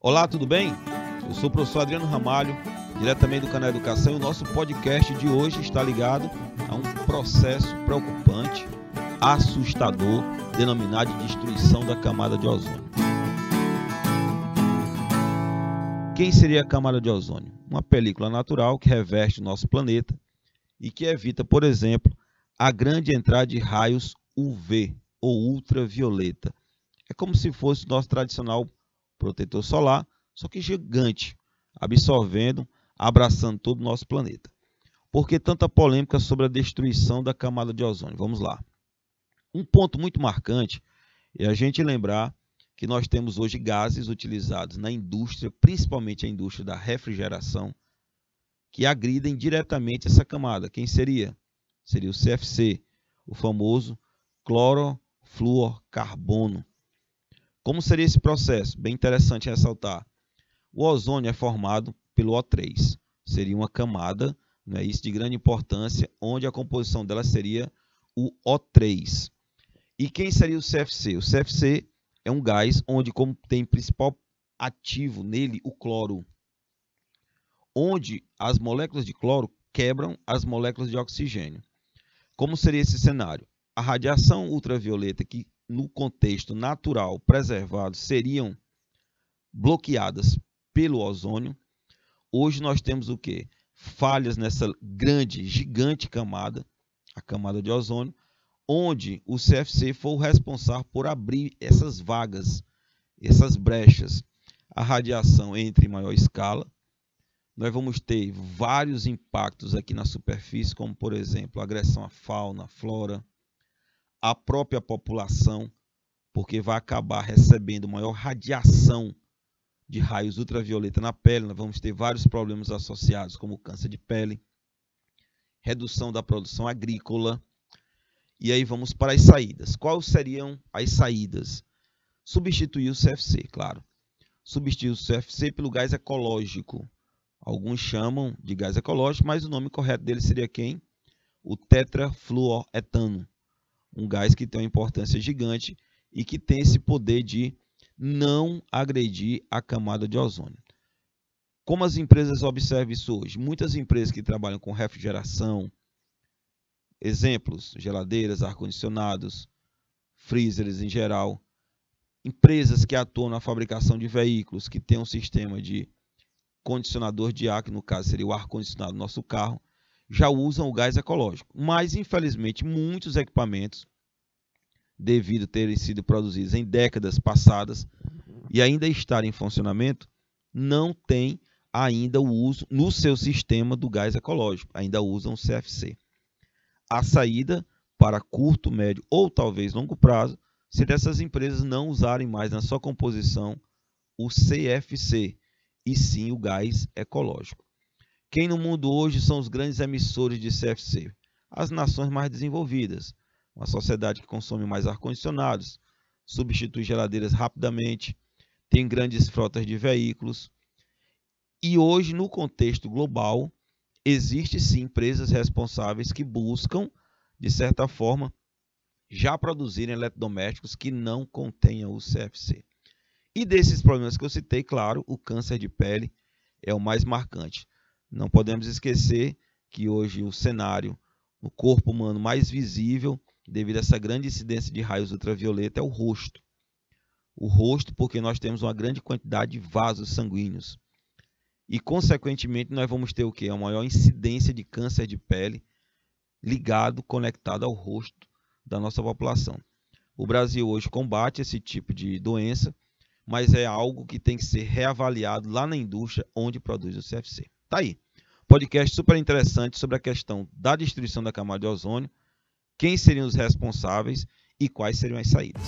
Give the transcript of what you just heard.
Olá, tudo bem? Eu sou o professor Adriano Ramalho, diretamente do canal Educação, e o nosso podcast de hoje está ligado a um processo preocupante, assustador, denominado de destruição da camada de ozônio. Quem seria a camada de ozônio? Uma película natural que reveste o nosso planeta e que evita, por exemplo, a grande entrada de raios UV ou ultravioleta. É como se fosse o nosso tradicional protetor solar, só que gigante, absorvendo, abraçando todo o nosso planeta. Por que tanta polêmica sobre a destruição da camada de ozônio? Vamos lá. Um ponto muito marcante é a gente lembrar que nós temos hoje gases utilizados na indústria, principalmente a indústria da refrigeração, que agridem diretamente essa camada. Quem seria? Seria o CFC, o famoso clorofluorcarbono, como seria esse processo? Bem interessante ressaltar. O ozônio é formado pelo O3. Seria uma camada, né, isso de grande importância, onde a composição dela seria o O3. E quem seria o CFC? O CFC é um gás onde como tem principal ativo nele o cloro, onde as moléculas de cloro quebram as moléculas de oxigênio. Como seria esse cenário? A radiação ultravioleta que no contexto natural preservado seriam bloqueadas pelo ozônio. Hoje nós temos o que? Falhas nessa grande, gigante camada, a camada de ozônio, onde o CFC foi o responsável por abrir essas vagas, essas brechas. A radiação entra em maior escala. Nós vamos ter vários impactos aqui na superfície, como por exemplo, agressão à fauna, à flora, a própria população, porque vai acabar recebendo maior radiação de raios ultravioleta na pele. Nós vamos ter vários problemas associados, como câncer de pele, redução da produção agrícola. E aí vamos para as saídas. Quais seriam as saídas? Substituir o CFC, claro. Substituir o CFC pelo gás ecológico. Alguns chamam de gás ecológico, mas o nome correto dele seria quem? O tetrafluoretano um gás que tem uma importância gigante e que tem esse poder de não agredir a camada de ozônio. Como as empresas observam isso hoje? Muitas empresas que trabalham com refrigeração, exemplos, geladeiras, ar-condicionados, freezers em geral, empresas que atuam na fabricação de veículos, que têm um sistema de condicionador de ar, que no caso seria o ar-condicionado do nosso carro, já usam o gás ecológico. Mas, infelizmente, muitos equipamentos, devido a terem sido produzidos em décadas passadas e ainda estarem em funcionamento, não têm ainda o uso no seu sistema do gás ecológico, ainda usam o CFC. A saída para curto, médio ou talvez longo prazo seria essas empresas não usarem mais na sua composição o CFC e sim o gás ecológico. Quem no mundo hoje são os grandes emissores de CFC? As nações mais desenvolvidas, uma sociedade que consome mais ar-condicionados, substitui geladeiras rapidamente, tem grandes frotas de veículos. E hoje, no contexto global, existe sim empresas responsáveis que buscam, de certa forma, já produzirem eletrodomésticos que não contenham o CFC. E desses problemas que eu citei, claro, o câncer de pele é o mais marcante. Não podemos esquecer que hoje o cenário no corpo humano mais visível, devido a essa grande incidência de raios ultravioleta, é o rosto. O rosto, porque nós temos uma grande quantidade de vasos sanguíneos. E, consequentemente, nós vamos ter o que? A maior incidência de câncer de pele ligado, conectado ao rosto da nossa população. O Brasil hoje combate esse tipo de doença, mas é algo que tem que ser reavaliado lá na indústria onde produz o CFC. Tá aí. Podcast super interessante sobre a questão da destruição da camada de ozônio, quem seriam os responsáveis e quais seriam as saídas.